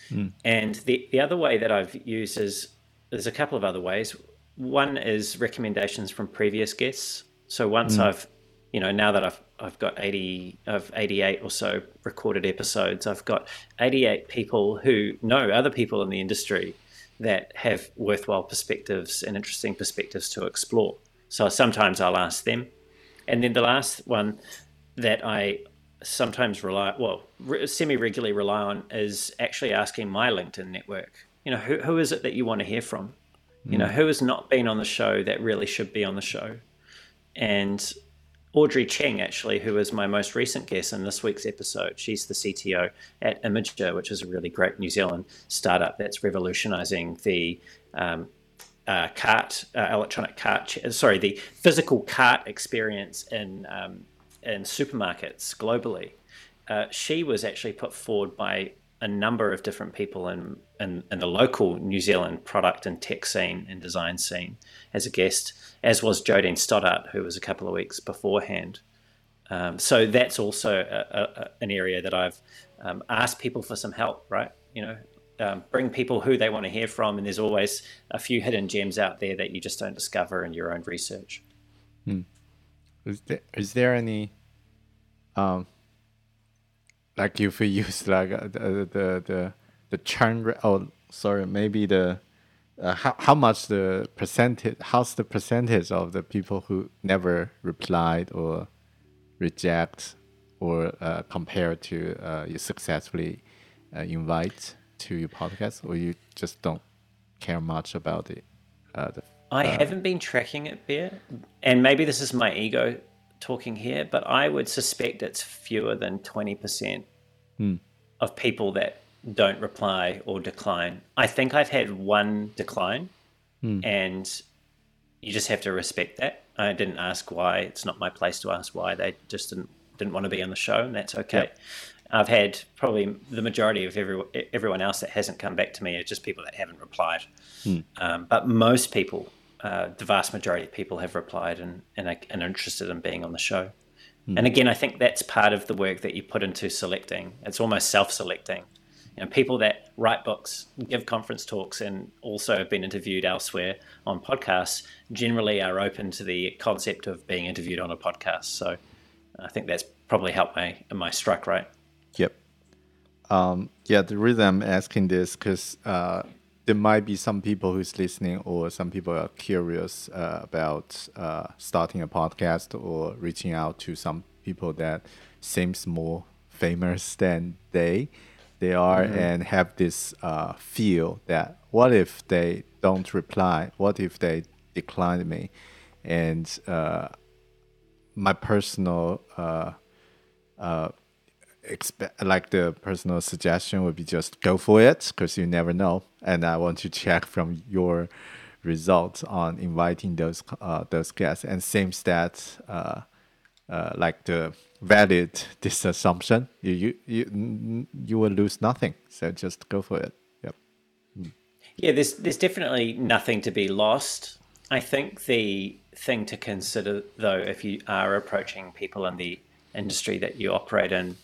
S2: Hmm. And the, the other way that I've used is there's a couple of other ways. One is recommendations from previous guests. So once mm. I've, you know, now that I've I've got 80 of 88 or so recorded episodes, I've got 88 people who know other people in the industry that have worthwhile perspectives and interesting perspectives to explore. So sometimes I'll ask them. And then the last one that I sometimes rely, well, re- semi regularly rely on is actually asking my LinkedIn network, you know, who, who is it that you want to hear from? You know, who has not been on the show that really should be on the show? And Audrey Cheng, actually, who is my most recent guest in this week's episode, she's the CTO at Imagr, which is a really great New Zealand startup that's revolutionizing the um, uh, cart, uh, electronic cart, sorry, the physical cart experience in um, in supermarkets globally. Uh, she was actually put forward by a number of different people in, in, in the local New Zealand product and tech scene and design scene as a guest, as was Jodine Stoddart, who was a couple of weeks beforehand. Um, so that's also a, a, an area that I've um, asked people for some help, right? You know, um, bring people who they want to hear from, and there's always a few hidden gems out there that you just don't discover in your own research.
S1: Is there, is there any, um, like if we use like the the the, the churn rate? Oh, sorry, maybe the uh, how how much the percentage? How's the percentage of the people who never replied or reject or uh, compared to uh, you successfully uh, invite to your podcast, or you just don't care much about it? Uh, the,
S2: I haven't been tracking it, Bear, and maybe this is my ego talking here, but I would suspect it's fewer than 20% of people that don't reply or decline. I think I've had one decline, and you just have to respect that. I didn't ask why. It's not my place to ask why. They just didn't didn't want to be on the show, and that's okay. I've had probably the majority of every, everyone else that hasn't come back to me are just people that haven't replied. Um, but most people, uh, the vast majority of people have replied and, and, are, and are interested in being on the show. And again, I think that's part of the work that you put into selecting. It's almost self-selecting. You know, people that write books, give conference talks, and also have been interviewed elsewhere on podcasts generally are open to the concept of being interviewed on a podcast. So I think that's probably helped my my strike rate.
S1: Yep. Um, yeah, the reason I'm asking this because uh, there might be some people who's listening, or some people are curious uh, about uh, starting a podcast or reaching out to some people that seems more famous than they they are, and have this uh, feel that what if they don't reply? What if they decline me? And uh, my personal uh, expect like the personal suggestion would be just go for it because you never know and i want to check from your results on inviting those uh, those guests and seems that uh, uh, like the valid this assumption you you you, you will lose nothing. So just go for it. Yep. Hmm.
S2: Yeah, there's there's definitely nothing to be lost. I think the thing to consider though, if you are approaching people in the industry that you operate in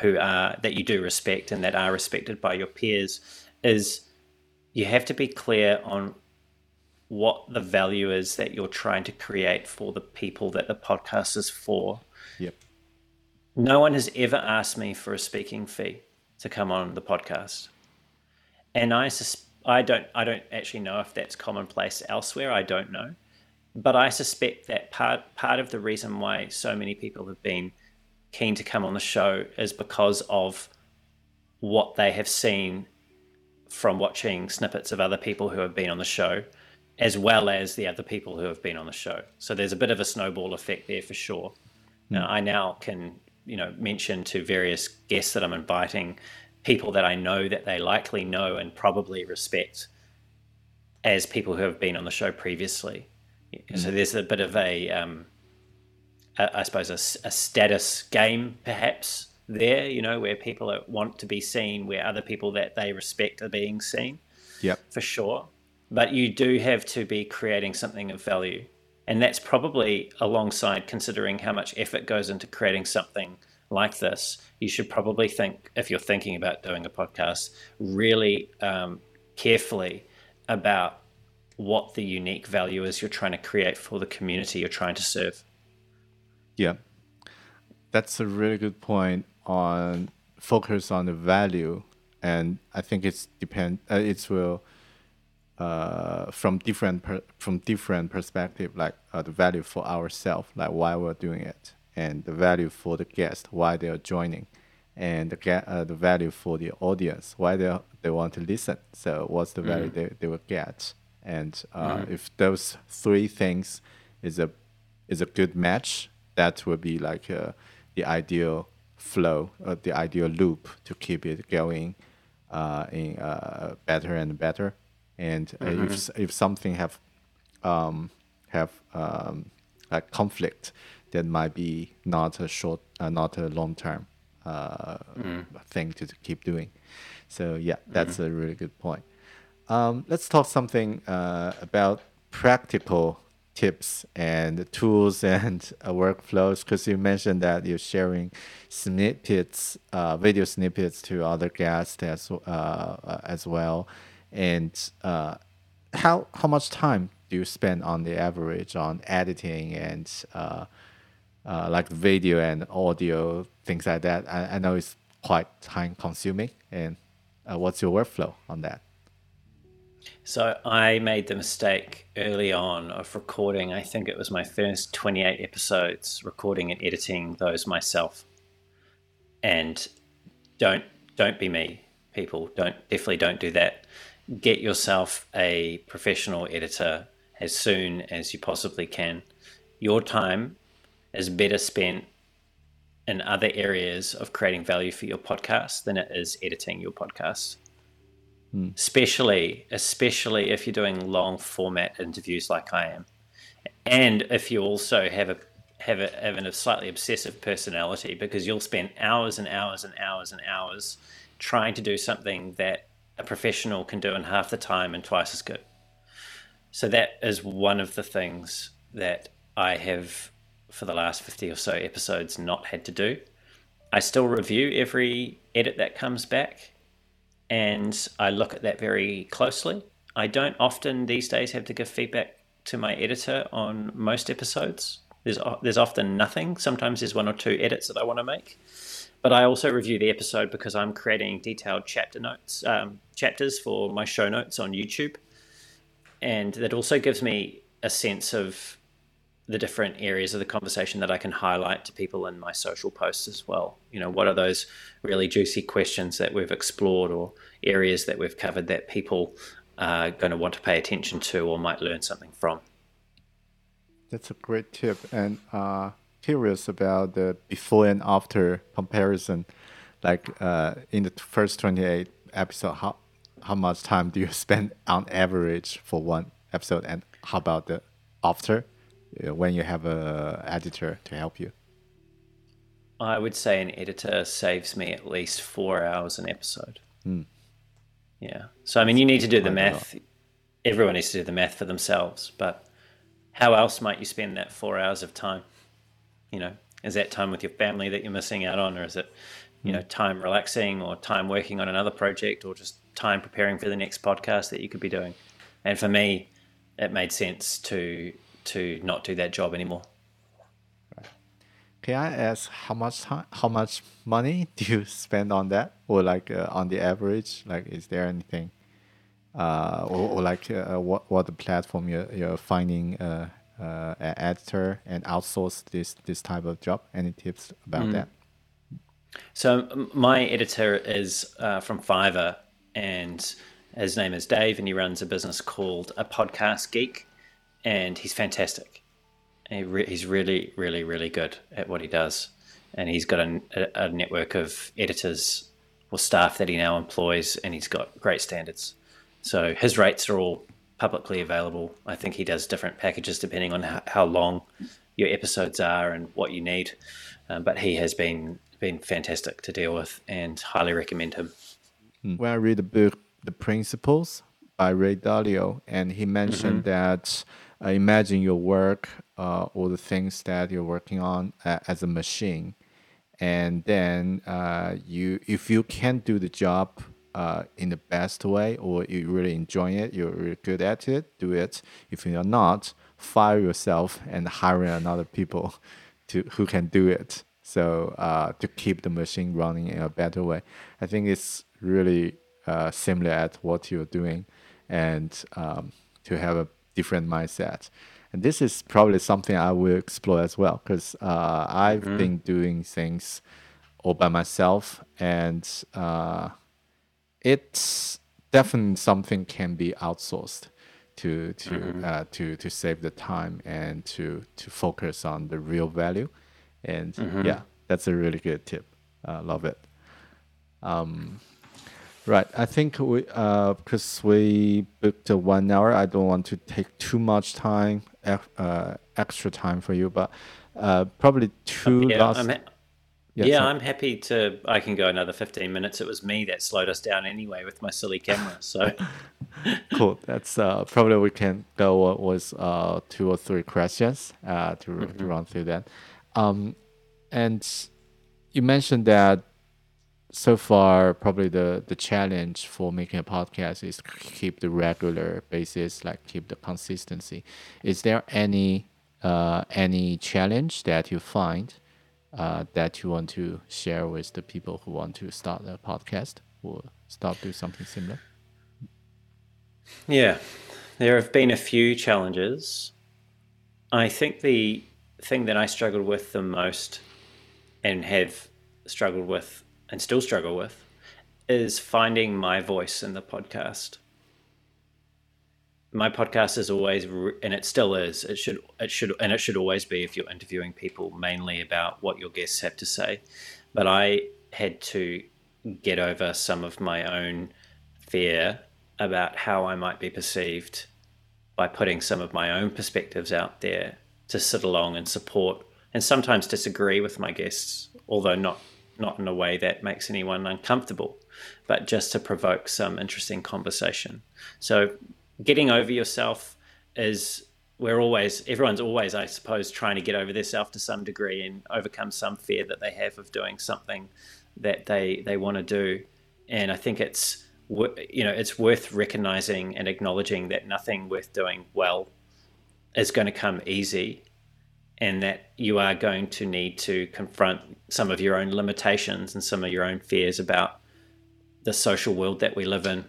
S2: who are that you do respect and that are respected by your peers is you have to be clear on what the value is that you're trying to create for the people that the podcast is for.
S1: yep
S2: No one has ever asked me for a speaking fee to come on the podcast, and I sus- I don't I don't actually know if that's commonplace elsewhere. I don't know, but I suspect that part part of the reason why so many people have been keen to come on the show is because of what they have seen from watching snippets of other people who have been on the show, as well as the other people who have been on the show. So there's a bit of a snowball effect there for sure. Hmm. Now, I now can, you know, mention to various guests that I'm inviting people that I know that they likely know and probably respect as people who have been on the show previously. So there's a bit of a, um, a I suppose, a, a, status game perhaps there, you know, where people want to be seen, where other people that they respect are being seen.
S1: Yep.
S2: For sure. But you do have to be creating something of value. And that's probably alongside considering how much effort goes into creating something like this. You should probably think, if you're thinking about doing a podcast, really um, carefully about what the unique value is you're trying to create for the community you're trying to serve.
S1: Yeah, that's a really good point on focus on the value, and I think it's depend. Uh, will uh, from different per, from different perspective, like uh, the value for ourselves, like why we're doing it, and the value for the guest, why they are joining, and the get uh, the value for the audience, why they they want to listen. So what's the value mm. they, they will get and uh, mm-hmm. if those three things is a is a good match, that would be like uh, the ideal flow, uh, the ideal loop to keep it going uh, in uh, better and better. And uh, mm-hmm. if if something have um, have um, a conflict, that might be not a short, not a long term mm. thing to, to, keep doing. So yeah, that's mm-hmm. a really good point. Um, let's talk something uh, about practical tips and tools and uh, workflows because you mentioned that you're sharing snippets, uh, video snippets to other guests as uh, as well. And uh, how how much time do you spend on the average on editing and uh, like video and audio things like that? I, I know it's quite time consuming. And what's your workflow on that?
S2: So I made the mistake early on of recording. I think it was my first 28 episodes, recording and editing those myself. And don't don't be me, people. Don't definitely don't do that. Get yourself a professional editor as soon as you possibly can. Your time is better spent in other areas of creating value for your podcast than it is editing your podcast. Mm. Especially, especially if you're doing long format interviews like I am, and if you also have a have a, have a slightly obsessive personality, because you'll spend hours and hours and hours and hours trying to do something that a professional can do in half the time and twice as good. So that is one of the things that I have for the last 50 or so episodes not had to do. I still review every edit that comes back and I look at that very closely. I don't often these days have to give feedback to my editor on most episodes. There's there's often nothing. Sometimes there's one or two edits that I want to make, but I also review the episode because I'm creating detailed chapter notes, um, chapters for my show notes on YouTube, and that also gives me a sense of the different areas of the conversation that I can highlight to people in my social posts as well. You know, what are those really juicy questions that we've explored or areas that we've covered that people are going to want to pay attention to or might learn something from?
S1: That's a great tip. And uh, curious about the before and after comparison. Like uh, in the first 28 episode, how, how much time do you spend on average for one episode? And how about the after? when you have a editor to help you?
S2: I would say an editor saves me at least four hours an episode.
S1: Mm.
S2: Yeah. So I mean, you need to do the math. Everyone needs to do the math for themselves. But how else might you spend that four hours of time? You know, is that time with your family that you're missing out on, or is it, you know, time relaxing, or time working on another project, or just time preparing for the next podcast that you could be doing? And for me, it made sense to to not do that job anymore.
S1: Can I ask how much time, how much money do you spend on that, or like uh, on the average? Like, is there anything, uh, or, or like uh, what what the platform you're, you're finding uh, uh, an editor and outsource this this type of job? Any tips about mm. that?
S2: So my editor is uh, from Fiverr, and his name is Dave, and he runs a business called A Podcast Geek and he's fantastic. He re- he's really, really, really good at what he does, and he's got a, a, network of editors or staff that he now employs, and he's got great standards. So his rates are all publicly available. I think he does different packages depending on how, how long your episodes are and what you need. Um, but he has been been fantastic to deal with, and highly recommend him.
S1: When I read the book, The Principles by Ray Dalio, and he mentioned that uh, imagine your work uh, or the things that you're working on uh, as a machine, and then uh, you, if you can't do the job uh, in the best way, or you really enjoy it, you're really good at it, do it. If you're not, fire yourself and hire another people to who can do it. So uh, to keep the machine running in a better way, I think it's really uh, similar at what you're doing, and um, to have a different mindset. And this is probably something I will explore as well because uh, I've been doing things all by myself, and uh, it's definitely something can be outsourced to to uh, to to save the time and to to focus on the real value. And yeah that's a really good tip. Uh, love it. Um, right. I think we uh because we booked a one hour. I don't want to take too much time uh, extra time for you but uh probably two
S2: Yeah,
S1: last
S2: I'm
S1: Yeah,
S2: yeah,
S1: sorry.
S2: I'm happy to. I can go another 15 minutes. It was me that slowed us down anyway with my silly camera. So
S1: cool. That's uh, probably we can go with uh, two or three questions uh, to, to run through that. Um, and you mentioned that so far, probably the, the challenge for making a podcast is keep the regular basis, like keep the consistency. Is there any uh, any challenge that you find uh, that you want to share with the people who want to start a podcast or start do something similar?
S2: Yeah, there have been a few challenges. I think the thing that I struggled with the most and have struggled with and still struggle with is finding my voice in the podcast. My podcast is always, and it still is. It should, it should, and it should always be if you're interviewing people mainly about what your guests have to say. But I had to get over some of my own fear about how I might be perceived by putting some of my own perspectives out there to sit along and support and sometimes disagree with my guests, although not not in a way that makes anyone uncomfortable, but just to provoke some interesting conversation. So getting over yourself is we're always everyone's always I suppose trying to get over themselves to some degree and overcome some fear that they have of doing something that they they want to do. And I think it's you know it's worth recognizing and acknowledging that nothing worth doing well is going to come easy and that you are going to need to confront some of your own limitations and some of your own fears about the social world that we live in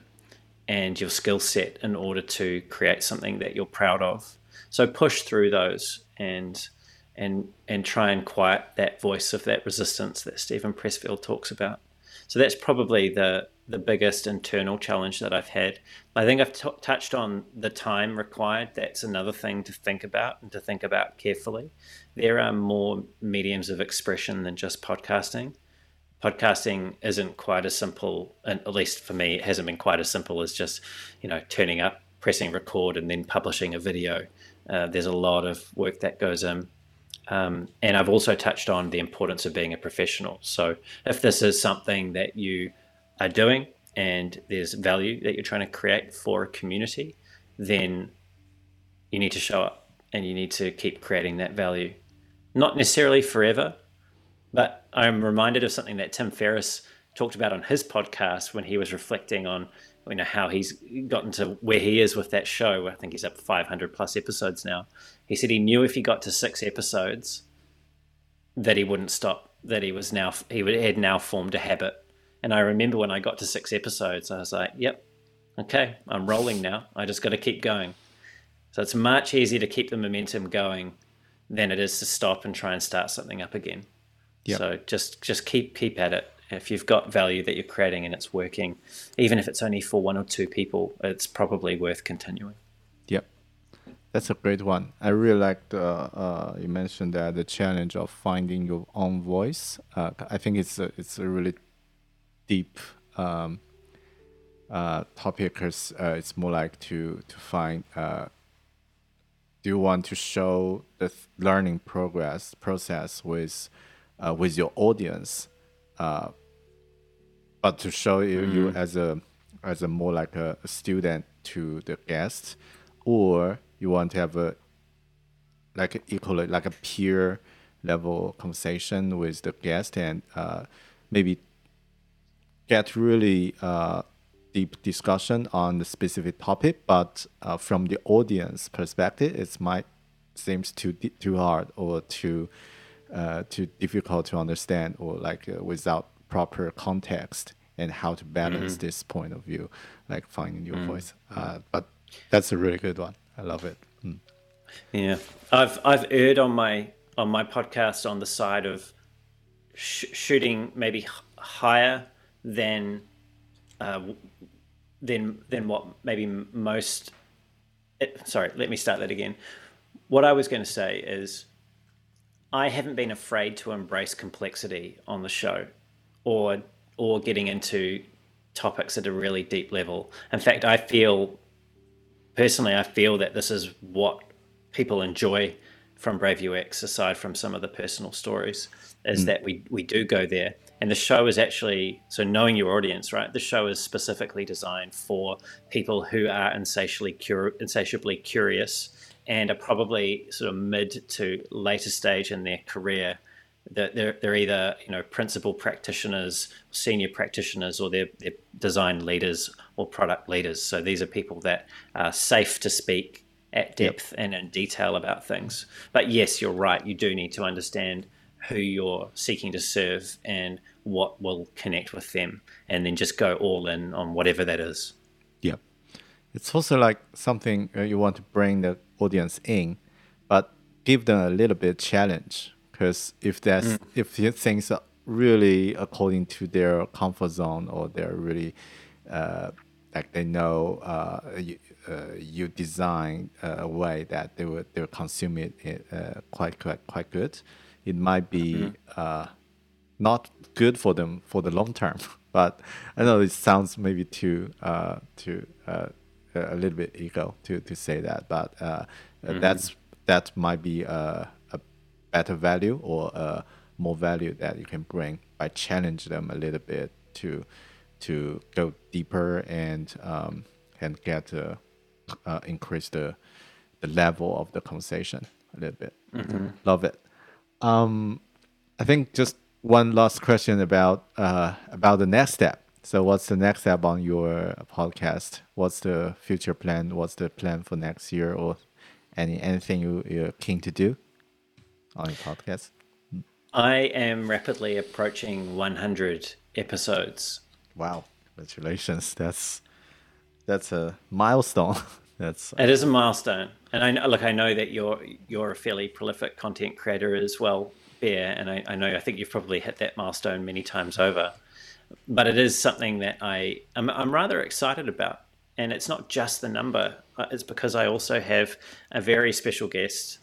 S2: and your skill set in order to create something that you're proud of. So push through those and and and try and quiet that voice of that resistance that Steven Pressfield talks about. So that's probably the the biggest internal challenge that I've had. I think I've t- touched on the time required. That's another thing to think about and to think about carefully. There are more mediums of expression than just podcasting. Podcasting isn't quite as simple, and at least for me, it hasn't been quite as simple as just, you know, turning up, pressing record, and then publishing a video. Uh, there's a lot of work that goes in. Um, and I've also touched on the importance of being a professional. So if this is something that you are doing and there's value that you're trying to create for a community, then you need to show up and you need to keep creating that value. Not necessarily forever, but I'm reminded of something that Tim Ferriss talked about on his podcast when he was reflecting on you know how he's gotten to where he is with that show. I think he's up 500 plus episodes now. He said he knew if he got to six episodes that he wouldn't stop. That he was now he had now formed a habit. And I remember when I got to six episodes, I was like, "Yep, okay, I'm rolling now. I just got to keep going." So it's much easier to keep the momentum going than it is to stop and try and start something up again.
S1: Yep.
S2: So just just keep keep at it. If you've got value that you're creating and it's working, even if it's only for one or two people, it's probably worth continuing.
S1: Yep, that's a great one. I really liked uh, uh, you mentioned that the challenge of finding your own voice. Uh, I think it's a, it's a really deep um, uh, topic because uh, it's more like to to find. Uh, do you want to show the th- learning progress process with uh, with your audience, uh, but to show you, you as a as a more like a, student to the guest, or you want to have a like a equal like a peer level conversation with the guest and uh, maybe get really uh, deep discussion on the specific topic, but uh, from the audience perspective, it might seems too too hard or too uh, too difficult to understand or like uh, without proper context and how to balance this point of view, like finding your voice. Uh, but that's a really good one. I love it. Mm.
S2: Yeah, I've I've erred on my on my podcast on the side of sh- shooting maybe h- higher than uh, than than what maybe most. It, sorry, let me start that again. What I was going to say is, I haven't been afraid to embrace complexity on the show, or or getting into topics at a really deep level. In fact, I feel personally, I feel that this is what people enjoy from Brave UX, aside from some of the personal stories, is mm. that we we do go there. And the show is actually so knowing your audience, right? The show is specifically designed for people who are insatiably cur- insatiably curious and are probably sort of mid to later stage in their career. They're, they're, they're either you know principal practitioners, senior practitioners, or they're, they're design leaders or product leaders. So these are people that are safe to speak at depth and in detail about things. But yes, you're right. You do need to understand who you're seeking to serve and what will connect with them, and then just go all in on whatever that is.
S1: It's also like something uh, you want to bring the audience in, but give them a little bit challenge. Because if that's if things are really according to their comfort zone or they're really uh, like they know uh, you, uh, you design a way that they will they'll consume it uh, quite quite quite good, it might be uh, not good for them for the long term. But I know it sounds maybe too uh, too uh, a little bit ego to, to say that, but uh, that's that might be a, a better value or a more value that you can bring by challenge them a little bit to to go deeper and um, and get uh, uh, increase the the level of the conversation a little bit. Love it. Um, I think just one last question about uh, about the next step. So, what's the next step on your podcast? What's the future plan? What's the plan for next year, or any anything you, you're keen to do on your podcast?
S2: I am rapidly approaching 100 episodes.
S1: Wow, congratulations! That's that's a milestone. that's
S2: It is a milestone, and I look, I know that you're you're a fairly prolific content creator as well, Bear, and I, I know I think you've probably hit that milestone many times over. But it is something that I I'm, I'm rather excited about, and it's not just the number. uh, It's because I also have a very special guest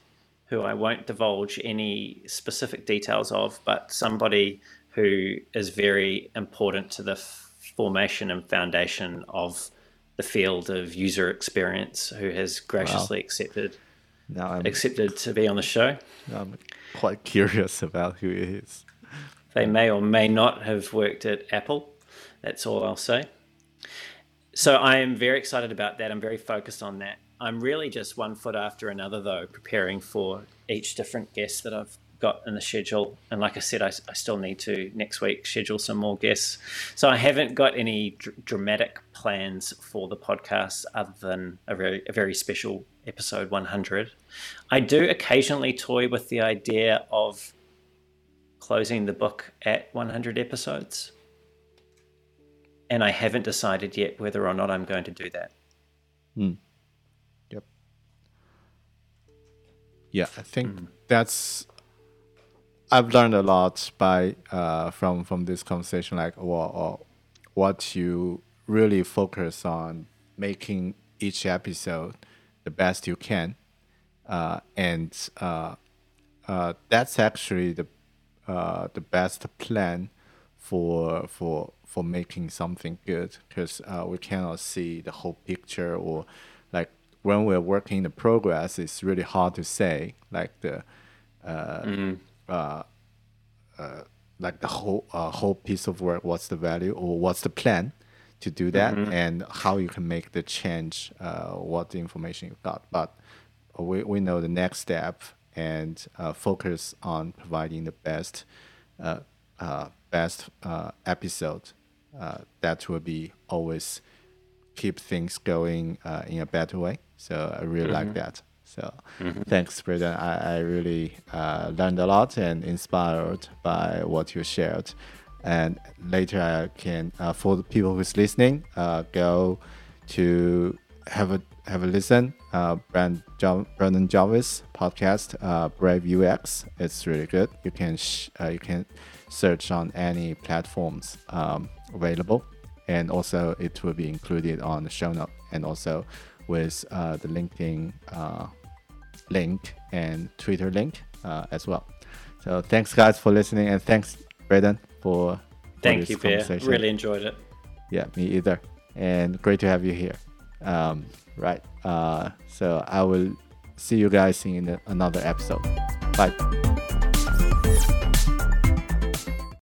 S2: who I won't divulge any specific details of, but somebody who is very important to the f- formation and foundation of the field of user experience, who has graciously accepted
S1: now I'm,
S2: accepted to be on the show.
S1: I'm quite curious about who it is.
S2: They may or may not have worked at Apple. That's all I'll say. So I am very excited about that. I'm very focused on that. I'm really just one foot after another, though, preparing for each different guest that I've got in the schedule. And like I said, I, I still need to next week schedule some more guests. So I haven't got any dr- dramatic plans for the podcast other than a very, a very special episode 100. I do occasionally toy with the idea of closing the book at 100 episodes. And I haven't decided yet whether or not I'm going to do that.
S1: Yep. Yeah, I think that's. I've learned a lot by uh, from from this conversation, like or, or what you really focus on making each episode the best you can, uh, and uh, uh, that's actually the uh, the best plan for for for making something good because uh, we cannot see the whole picture or like when we're working the progress it's really hard to say like the uh, uh, uh, like the whole uh, whole piece of work what's the value or what's the plan to do that and how you can make the change uh, what the information you got. But we, we know the next step and uh, focus on providing the best uh, uh, best uh, episode uh, that will be always keep things going uh, in a better way so i really like that so thanks Brendan. I, I really uh, learned a lot and inspired by what you shared and later i can uh, for the people who's listening uh, go to have a have a listen. Uh, Brand jo- Brendan Jarvis podcast, uh, Brave UX. It's really good. You can sh- uh, you can search on any platforms um, available, and also it will be included on the show note, and also with uh, the LinkedIn uh, link and Twitter link uh, as well. So thanks guys for listening, and thanks Brendan for. for
S2: Thank
S1: this
S2: you,
S1: conversation.
S2: Really enjoyed it.
S1: Yeah, me either. And great to have you here. Um, right. Uh, so I will see you guys in another episode. Bye.